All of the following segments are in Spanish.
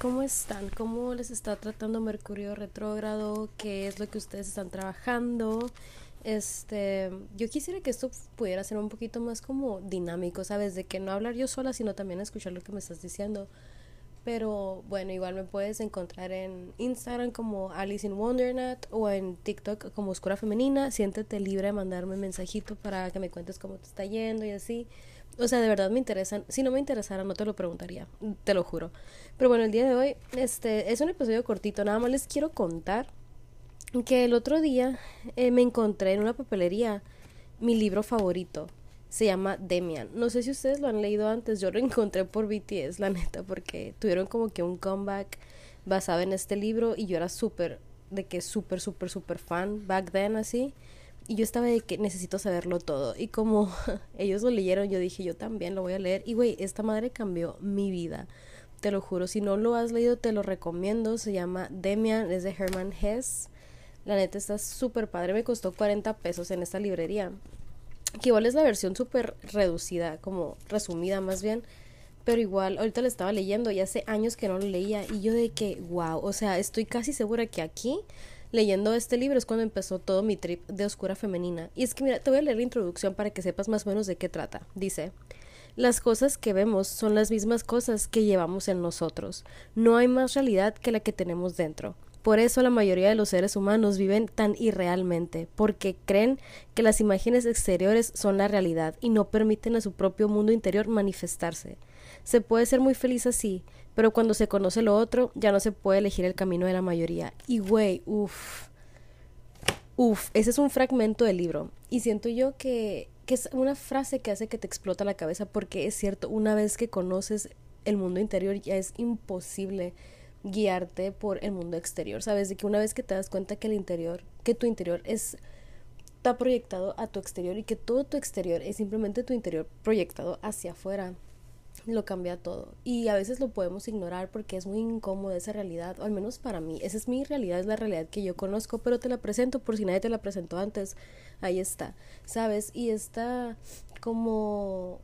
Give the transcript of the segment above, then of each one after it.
¿Cómo están? ¿Cómo les está tratando Mercurio retrógrado? ¿Qué es lo que ustedes están trabajando? Este, yo quisiera que esto pudiera ser un poquito más como dinámico, ¿sabes? De que no hablar yo sola, sino también escuchar lo que me estás diciendo. Pero bueno, igual me puedes encontrar en Instagram como Alice in Wonderland o en TikTok como Oscura Femenina. Siéntete libre de mandarme un mensajito para que me cuentes cómo te está yendo y así. O sea, de verdad me interesan. Si no me interesara, no te lo preguntaría, te lo juro. Pero bueno, el día de hoy, este, es un episodio cortito. Nada más les quiero contar que el otro día eh, me encontré en una papelería mi libro favorito se llama Demian. No sé si ustedes lo han leído antes, yo lo encontré por BTS, la neta, porque tuvieron como que un comeback basado en este libro y yo era súper, de que súper, súper, súper fan back then así. Y yo estaba de que necesito saberlo todo. Y como ellos lo leyeron, yo dije, yo también lo voy a leer. Y güey, esta madre cambió mi vida. Te lo juro, si no lo has leído, te lo recomiendo. Se llama Demian, es de Herman Hess. La neta está súper padre, me costó 40 pesos en esta librería que igual es la versión súper reducida, como resumida más bien, pero igual ahorita le estaba leyendo y hace años que no lo leía y yo de que, wow, o sea, estoy casi segura que aquí leyendo este libro es cuando empezó todo mi trip de oscura femenina. Y es que mira, te voy a leer la introducción para que sepas más o menos de qué trata. Dice, las cosas que vemos son las mismas cosas que llevamos en nosotros. No hay más realidad que la que tenemos dentro. Por eso la mayoría de los seres humanos viven tan irrealmente, porque creen que las imágenes exteriores son la realidad y no permiten a su propio mundo interior manifestarse. Se puede ser muy feliz así, pero cuando se conoce lo otro, ya no se puede elegir el camino de la mayoría. Y güey, uff, uff, ese es un fragmento del libro. Y siento yo que, que es una frase que hace que te explota la cabeza, porque es cierto, una vez que conoces el mundo interior ya es imposible guiarte por el mundo exterior, ¿sabes? De que una vez que te das cuenta que el interior, que tu interior es está proyectado a tu exterior y que todo tu exterior es simplemente tu interior proyectado hacia afuera, lo cambia todo. Y a veces lo podemos ignorar porque es muy incómodo esa realidad, o al menos para mí. Esa es mi realidad, es la realidad que yo conozco, pero te la presento por si nadie te la presentó antes. Ahí está, ¿sabes? Y está como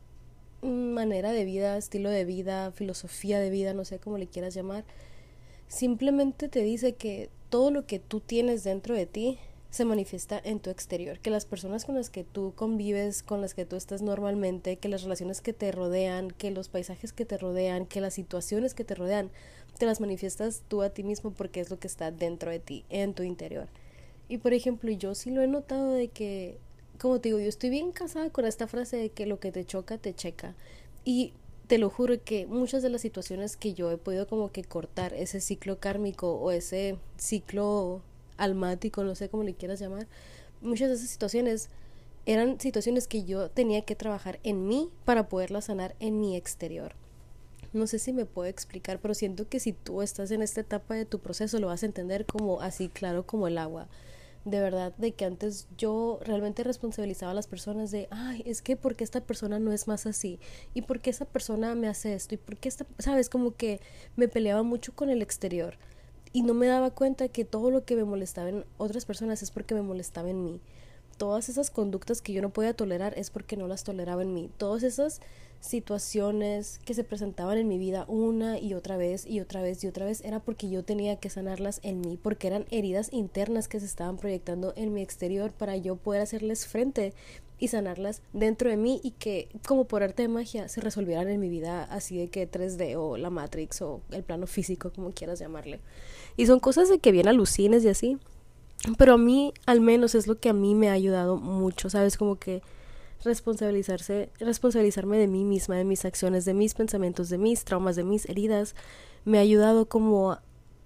manera de vida, estilo de vida, filosofía de vida, no sé cómo le quieras llamar simplemente te dice que todo lo que tú tienes dentro de ti se manifiesta en tu exterior, que las personas con las que tú convives, con las que tú estás normalmente, que las relaciones que te rodean, que los paisajes que te rodean, que las situaciones que te rodean, te las manifiestas tú a ti mismo porque es lo que está dentro de ti, en tu interior. Y por ejemplo, yo sí lo he notado de que, como te digo, yo estoy bien casada con esta frase de que lo que te choca, te checa. Y te lo juro que muchas de las situaciones que yo he podido como que cortar ese ciclo kármico o ese ciclo almático, no sé cómo le quieras llamar, muchas de esas situaciones eran situaciones que yo tenía que trabajar en mí para poderlas sanar en mi exterior. No sé si me puedo explicar, pero siento que si tú estás en esta etapa de tu proceso lo vas a entender como así claro como el agua. De verdad de que antes yo realmente responsabilizaba a las personas de, ay, es que porque esta persona no es más así y porque esa persona me hace esto y porque esta, sabes, como que me peleaba mucho con el exterior y no me daba cuenta que todo lo que me molestaba en otras personas es porque me molestaba en mí. Todas esas conductas que yo no podía tolerar es porque no las toleraba en mí. Todas esas situaciones que se presentaban en mi vida una y otra vez y otra vez y otra vez era porque yo tenía que sanarlas en mí, porque eran heridas internas que se estaban proyectando en mi exterior para yo poder hacerles frente y sanarlas dentro de mí y que como por arte de magia se resolvieran en mi vida así de que 3D o la Matrix o el plano físico como quieras llamarle. Y son cosas de que bien alucines y así. Pero a mí al menos es lo que a mí me ha ayudado mucho, ¿sabes? Como que responsabilizarse, responsabilizarme de mí misma, de mis acciones, de mis pensamientos, de mis traumas, de mis heridas, me ha ayudado como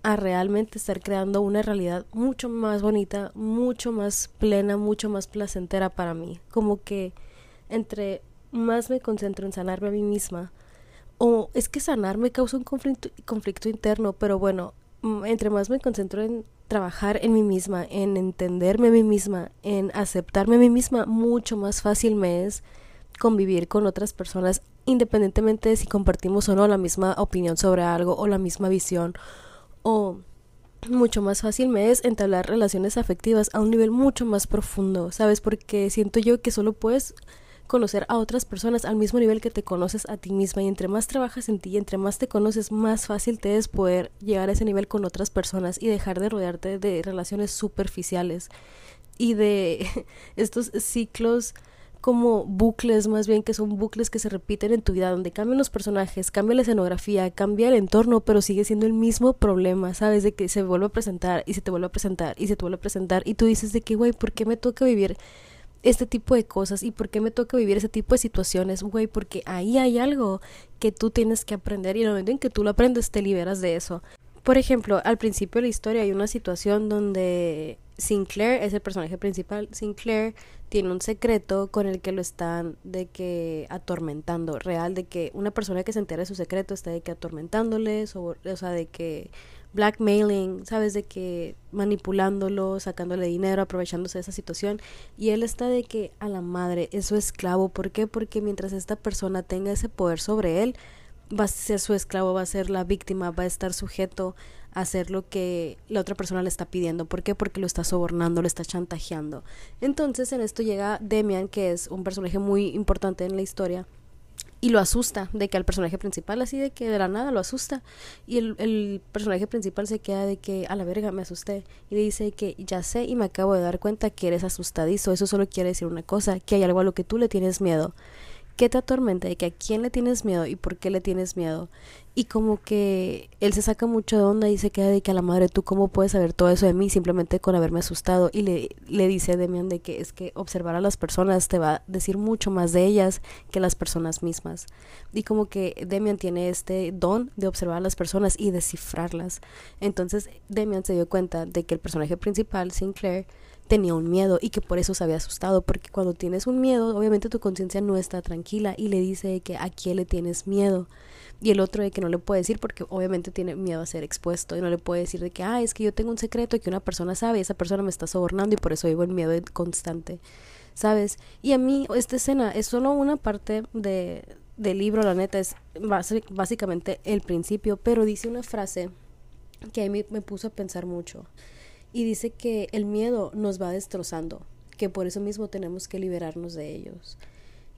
a realmente estar creando una realidad mucho más bonita, mucho más plena, mucho más placentera para mí. Como que entre más me concentro en sanarme a mí misma, o es que sanar me causa un conflicto, conflicto interno, pero bueno, entre más me concentro en trabajar en mí misma, en entenderme a mí misma, en aceptarme a mí misma, mucho más fácil me es convivir con otras personas independientemente de si compartimos o no la misma opinión sobre algo o la misma visión o mucho más fácil me es entablar relaciones afectivas a un nivel mucho más profundo, ¿sabes? Porque siento yo que solo puedes conocer a otras personas al mismo nivel que te conoces a ti misma y entre más trabajas en ti y entre más te conoces, más fácil te es poder llegar a ese nivel con otras personas y dejar de rodearte de relaciones superficiales y de estos ciclos como bucles más bien que son bucles que se repiten en tu vida donde cambian los personajes, cambia la escenografía, cambia el entorno, pero sigue siendo el mismo problema, ¿sabes? De que se vuelve a presentar y se te vuelve a presentar y se te vuelve a presentar y tú dices de que, güey, ¿por qué me toca vivir este tipo de cosas y por qué me toca vivir ese tipo de situaciones, güey, porque ahí hay algo que tú tienes que aprender y en el momento en que tú lo aprendes te liberas de eso. Por ejemplo, al principio de la historia hay una situación donde Sinclair es el personaje principal. Sinclair tiene un secreto con el que lo están de que atormentando, real, de que una persona que se entera de su secreto está de que atormentándoles, o, o sea, de que blackmailing, sabes, de que manipulándolo, sacándole dinero, aprovechándose de esa situación. Y él está de que a la madre es su esclavo. ¿Por qué? Porque mientras esta persona tenga ese poder sobre él, va a ser su esclavo, va a ser la víctima, va a estar sujeto a hacer lo que la otra persona le está pidiendo. ¿Por qué? Porque lo está sobornando, lo está chantajeando. Entonces en esto llega Demian, que es un personaje muy importante en la historia, y lo asusta de que al personaje principal así de que de la nada lo asusta y el, el, personaje principal se queda de que a la verga me asusté y le dice que ya sé y me acabo de dar cuenta que eres asustadizo eso solo quiere decir una cosa que hay algo a lo que tú le tienes miedo qué te atormenta y que a quién le tienes miedo y por qué le tienes miedo. Y como que él se saca mucho de onda y se queda de que a la madre, tú cómo puedes saber todo eso de mí simplemente con haberme asustado. Y le, le dice a Demian de que es que observar a las personas te va a decir mucho más de ellas que las personas mismas. Y como que Demian tiene este don de observar a las personas y descifrarlas. Entonces Demian se dio cuenta de que el personaje principal, Sinclair, tenía un miedo y que por eso se había asustado, porque cuando tienes un miedo, obviamente tu conciencia no está tranquila y le dice que a quién le tienes miedo. Y el otro de que no le puede decir porque obviamente tiene miedo a ser expuesto y no le puede decir de que, ah, es que yo tengo un secreto que una persona sabe y esa persona me está sobornando y por eso vivo el miedo constante, ¿sabes? Y a mí esta escena es solo una parte de, del libro, la neta, es básicamente el principio, pero dice una frase que a mí me puso a pensar mucho y dice que el miedo nos va destrozando, que por eso mismo tenemos que liberarnos de ellos.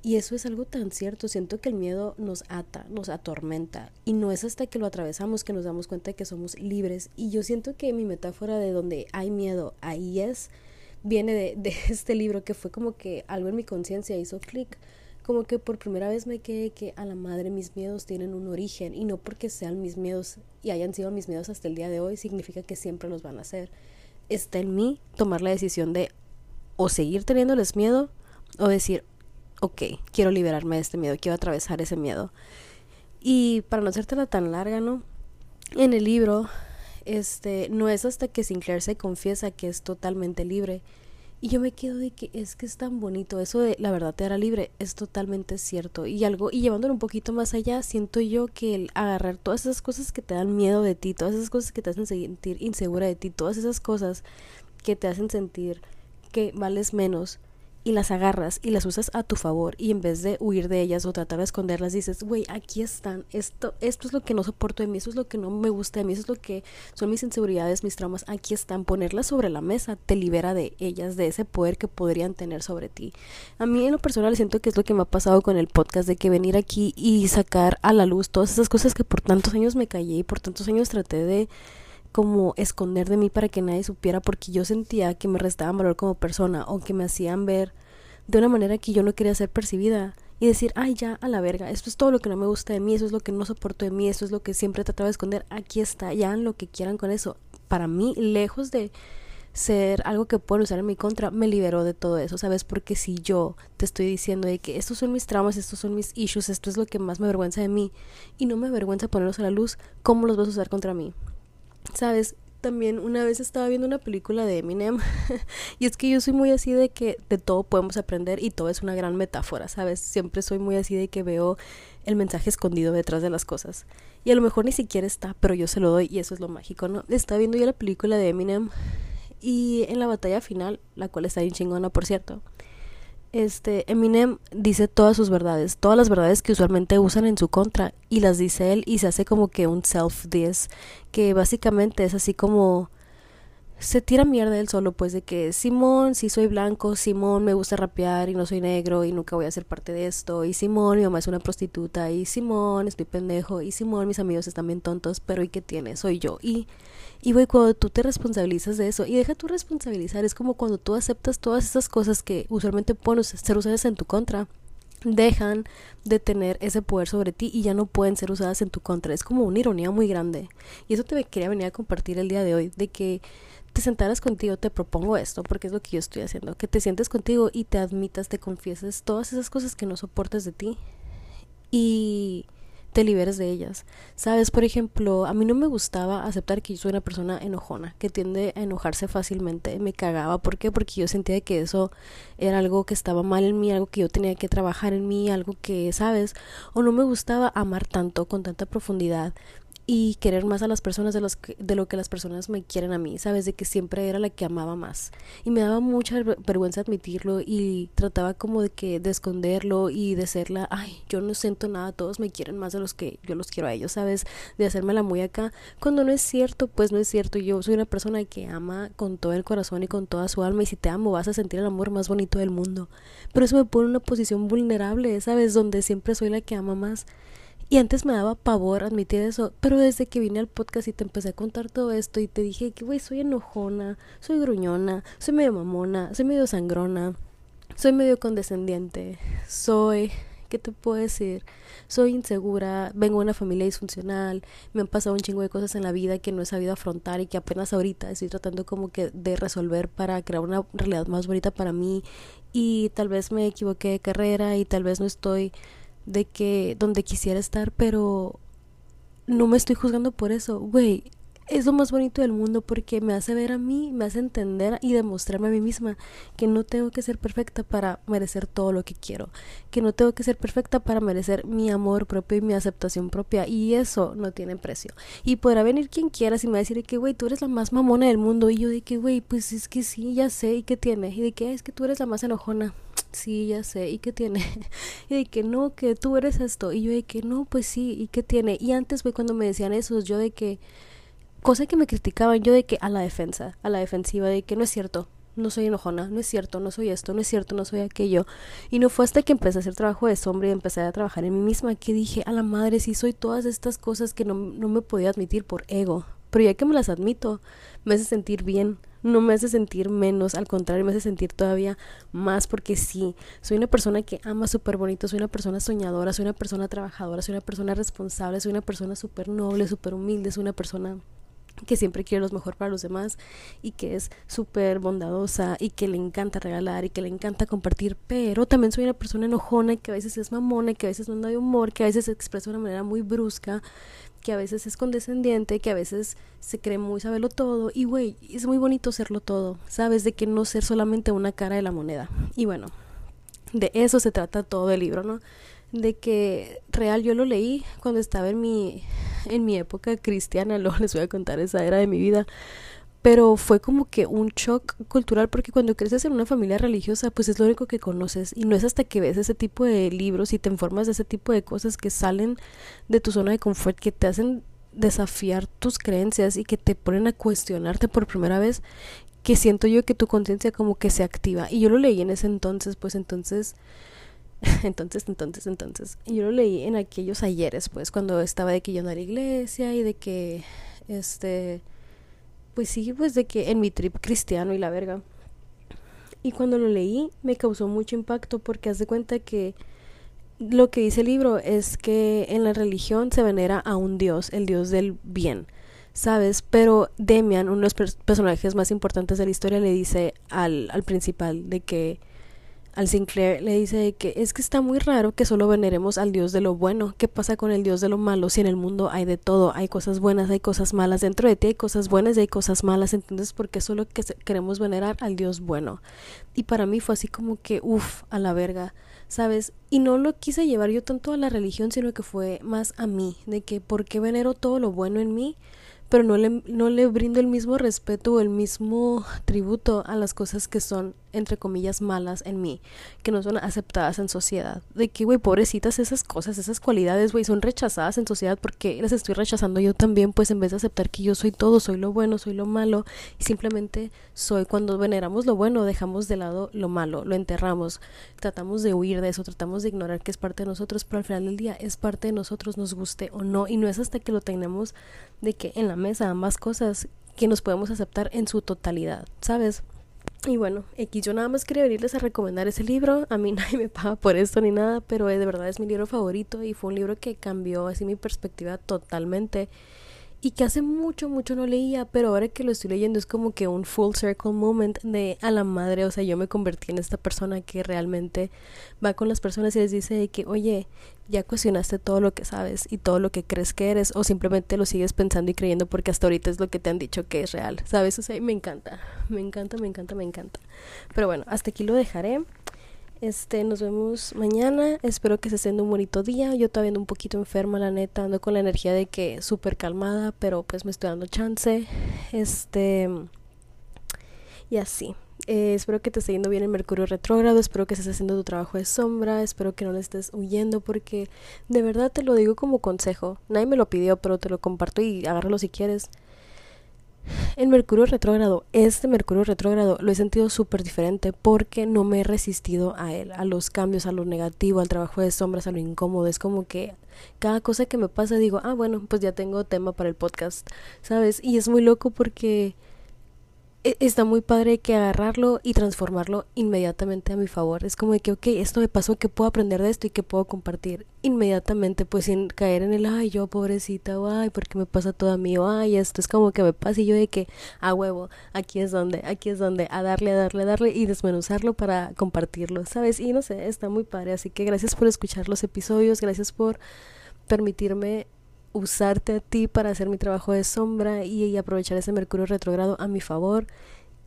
Y eso es algo tan cierto, siento que el miedo nos ata, nos atormenta y no es hasta que lo atravesamos que nos damos cuenta de que somos libres y yo siento que mi metáfora de donde hay miedo, ahí es, viene de, de este libro que fue como que algo en mi conciencia hizo clic, como que por primera vez me quedé que a la madre mis miedos tienen un origen y no porque sean mis miedos y hayan sido mis miedos hasta el día de hoy significa que siempre los van a ser está en mí tomar la decisión de o seguir teniéndoles miedo o decir, ok, quiero liberarme de este miedo, quiero atravesar ese miedo. Y para no hacértela tan larga, ¿no? En el libro, este, no es hasta que Sinclair se confiesa que es totalmente libre. Y yo me quedo de que es que es tan bonito, eso de la verdad te hará libre, es totalmente cierto. Y algo, y llevándolo un poquito más allá, siento yo que el agarrar todas esas cosas que te dan miedo de ti, todas esas cosas que te hacen sentir insegura de ti, todas esas cosas que te hacen sentir que vales menos, y las agarras y las usas a tu favor y en vez de huir de ellas o tratar de esconderlas dices, güey, aquí están, esto, esto es lo que no soporto de mí, eso es lo que no me gusta de mí, eso es lo que son mis inseguridades, mis traumas, aquí están, ponerlas sobre la mesa te libera de ellas, de ese poder que podrían tener sobre ti. A mí en lo personal siento que es lo que me ha pasado con el podcast, de que venir aquí y sacar a la luz todas esas cosas que por tantos años me callé y por tantos años traté de como esconder de mí para que nadie supiera porque yo sentía que me restaban valor como persona o que me hacían ver de una manera que yo no quería ser percibida y decir, ay, ya, a la verga, esto es todo lo que no me gusta de mí, eso es lo que no soporto de mí, eso es lo que siempre trataba de esconder, aquí está, ya lo que quieran con eso. Para mí, lejos de ser algo que puedo usar en mi contra, me liberó de todo eso, ¿sabes? Porque si yo te estoy diciendo de que estos son mis traumas, estos son mis issues, esto es lo que más me avergüenza de mí y no me avergüenza ponerlos a la luz, ¿cómo los vas a usar contra mí? ¿Sabes? También una vez estaba viendo una película de Eminem y es que yo soy muy así de que de todo podemos aprender y todo es una gran metáfora, ¿sabes? Siempre soy muy así de que veo el mensaje escondido detrás de las cosas. Y a lo mejor ni siquiera está, pero yo se lo doy y eso es lo mágico, ¿no? Estaba viendo ya la película de Eminem y en la batalla final, la cual está bien chingona, por cierto, este Eminem dice todas sus verdades, todas las verdades que usualmente usan en su contra y las dice él y se hace como que un self diss que básicamente es así como se tira mierda él solo, pues de que Simón, si soy blanco, Simón me gusta rapear y no soy negro y nunca voy a ser parte de esto, y Simón, mi mamá es una prostituta, y Simón, estoy pendejo, y Simón, mis amigos están bien tontos, pero ¿y qué tiene? Soy yo. Y, y güey, cuando tú te responsabilizas de eso, y deja tú responsabilizar, es como cuando tú aceptas todas esas cosas que usualmente pueden ser usadas en tu contra dejan de tener ese poder sobre ti y ya no pueden ser usadas en tu contra. Es como una ironía muy grande. Y eso te quería venir a compartir el día de hoy, de que te sentaras contigo, te propongo esto, porque es lo que yo estoy haciendo, que te sientes contigo y te admitas, te confieses todas esas cosas que no soportes de ti y te liberes de ellas. Sabes, por ejemplo, a mí no me gustaba aceptar que yo soy una persona enojona, que tiende a enojarse fácilmente, me cagaba, ¿por qué? Porque yo sentía que eso era algo que estaba mal en mí, algo que yo tenía que trabajar en mí, algo que, ¿sabes? O no me gustaba amar tanto, con tanta profundidad, y querer más a las personas de, los de lo que las personas me quieren a mí, ¿sabes? De que siempre era la que amaba más. Y me daba mucha vergüenza admitirlo y trataba como de que de esconderlo y de ser la, ay, yo no siento nada, todos me quieren más de los que yo los quiero a ellos, ¿sabes? De hacerme la muy acá. Cuando no es cierto, pues no es cierto. Yo soy una persona que ama con todo el corazón y con toda su alma y si te amo vas a sentir el amor más bonito del mundo. Pero eso me pone en una posición vulnerable, ¿sabes? Donde siempre soy la que ama más. Y antes me daba pavor admitir eso, pero desde que vine al podcast y te empecé a contar todo esto y te dije que, güey, soy enojona, soy gruñona, soy medio mamona, soy medio sangrona, soy medio condescendiente, soy, ¿qué te puedo decir? Soy insegura, vengo de una familia disfuncional, me han pasado un chingo de cosas en la vida que no he sabido afrontar y que apenas ahorita estoy tratando como que de resolver para crear una realidad más bonita para mí y tal vez me equivoqué de carrera y tal vez no estoy de que donde quisiera estar, pero no me estoy juzgando por eso, güey. Es lo más bonito del mundo porque me hace ver a mí, me hace entender y demostrarme a mí misma que no tengo que ser perfecta para merecer todo lo que quiero, que no tengo que ser perfecta para merecer mi amor propio y mi aceptación propia y eso no tiene precio. Y podrá venir quien quiera y me va a decir que, güey, tú eres la más mamona del mundo y yo de que, güey, pues es que sí, ya sé, ¿y qué tiene? Y de que es que tú eres la más enojona sí, ya sé, ¿y qué tiene? y de que no, que tú eres esto. Y yo de que no, pues sí, ¿y qué tiene? Y antes, fue cuando me decían eso, yo de que, cosa que me criticaban, yo de que a la defensa, a la defensiva, de que no es cierto, no soy enojona, no es cierto, no soy esto, no es cierto, no soy aquello. Y no fue hasta que empecé a hacer trabajo de sombra y empecé a trabajar en mí misma que dije, a la madre, sí soy todas estas cosas que no, no me podía admitir por ego. Pero ya que me las admito, me hace sentir bien, no me hace sentir menos, al contrario, me hace sentir todavía más porque sí, soy una persona que ama súper bonito, soy una persona soñadora, soy una persona trabajadora, soy una persona responsable, soy una persona súper noble, súper humilde, soy una persona que siempre quiere lo mejor para los demás y que es súper bondadosa y que le encanta regalar y que le encanta compartir, pero también soy una persona enojona que a veces es mamona, que a veces no anda de humor, que a veces se expresa de una manera muy brusca, que a veces es condescendiente, que a veces se cree muy saberlo todo y güey, es muy bonito serlo todo, sabes de que no ser solamente una cara de la moneda. Y bueno, de eso se trata todo el libro, ¿no? De que real yo lo leí cuando estaba en mi en mi época cristiana, luego les voy a contar esa era de mi vida pero fue como que un shock cultural porque cuando creces en una familia religiosa pues es lo único que conoces y no es hasta que ves ese tipo de libros y te informas de ese tipo de cosas que salen de tu zona de confort que te hacen desafiar tus creencias y que te ponen a cuestionarte por primera vez que siento yo que tu conciencia como que se activa. Y yo lo leí en ese entonces pues entonces entonces entonces entonces yo lo leí en aquellos ayeres pues cuando estaba de que yo no a la iglesia y de que este pues sí, pues de que en mi trip cristiano y la verga. Y cuando lo leí me causó mucho impacto porque haz de cuenta que lo que dice el libro es que en la religión se venera a un dios, el dios del bien, ¿sabes? Pero Demian, uno de los personajes más importantes de la historia, le dice al, al principal de que al Sinclair le dice que es que está muy raro que solo veneremos al Dios de lo bueno. ¿Qué pasa con el Dios de lo malo si en el mundo hay de todo? Hay cosas buenas, hay cosas malas. Dentro de ti hay cosas buenas y hay cosas malas. Entonces, ¿por qué solo que queremos venerar al Dios bueno? Y para mí fue así como que, uff, a la verga, ¿sabes? Y no lo quise llevar yo tanto a la religión, sino que fue más a mí, de que ¿por qué venero todo lo bueno en mí? pero no le, no le brindo el mismo respeto o el mismo tributo a las cosas que son, entre comillas, malas en mí, que no son aceptadas en sociedad. De que, güey, pobrecitas esas cosas, esas cualidades, güey, son rechazadas en sociedad porque las estoy rechazando yo también, pues en vez de aceptar que yo soy todo, soy lo bueno, soy lo malo, y simplemente soy, cuando veneramos lo bueno, dejamos de lado lo malo, lo enterramos, tratamos de huir de eso, tratamos de ignorar que es parte de nosotros, pero al final del día es parte de nosotros, nos guste o no, y no es hasta que lo tenemos de que en la mesa ambas cosas que nos podemos aceptar en su totalidad, ¿sabes? Y bueno, aquí yo nada más quería venirles a recomendar ese libro. A mí nadie me paga por esto ni nada, pero de verdad es mi libro favorito y fue un libro que cambió así mi perspectiva totalmente y que hace mucho, mucho no leía, pero ahora que lo estoy leyendo es como que un full circle moment de a la madre, o sea, yo me convertí en esta persona que realmente va con las personas y les dice que, oye, ya cuestionaste todo lo que sabes y todo lo que crees que eres, o simplemente lo sigues pensando y creyendo porque hasta ahorita es lo que te han dicho que es real, ¿sabes? O sea, me encanta, me encanta, me encanta, me encanta. Pero bueno, hasta aquí lo dejaré. Este, nos vemos mañana. Espero que se esté en un bonito día. Yo todavía ando un poquito enferma, la neta. Ando con la energía de que súper calmada, pero pues me estoy dando chance. Este. Y así. Eh, espero que te esté yendo bien el Mercurio retrógrado. Espero que estés haciendo tu trabajo de sombra. Espero que no le estés huyendo, porque de verdad te lo digo como consejo. Nadie me lo pidió, pero te lo comparto y agárralo si quieres el Mercurio retrógrado, este Mercurio retrógrado lo he sentido súper diferente porque no me he resistido a él, a los cambios, a lo negativo, al trabajo de sombras, a lo incómodo. Es como que cada cosa que me pasa digo, ah, bueno, pues ya tengo tema para el podcast, ¿sabes? Y es muy loco porque está muy padre que agarrarlo y transformarlo inmediatamente a mi favor. Es como de que, ok, esto me pasó, que puedo aprender de esto y que puedo compartir inmediatamente, pues sin caer en el, ay, yo pobrecita, o ay, porque me pasa todo a mí, o ay, esto es como que me pasa y yo de que, a huevo, aquí es donde, aquí es donde, a darle, a darle, a darle y desmenuzarlo para compartirlo, ¿sabes? Y no sé, está muy padre. Así que gracias por escuchar los episodios, gracias por permitirme usarte a ti para hacer mi trabajo de sombra y, aprovechar ese Mercurio retrogrado a mi favor.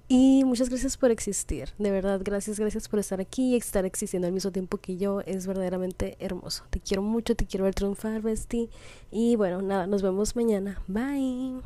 Y muchas gracias por existir, de verdad, gracias, gracias por estar aquí y estar existiendo al mismo tiempo que yo, es verdaderamente hermoso. Te quiero mucho, te quiero ver triunfar, Bestie. Y bueno, nada, nos vemos mañana. Bye.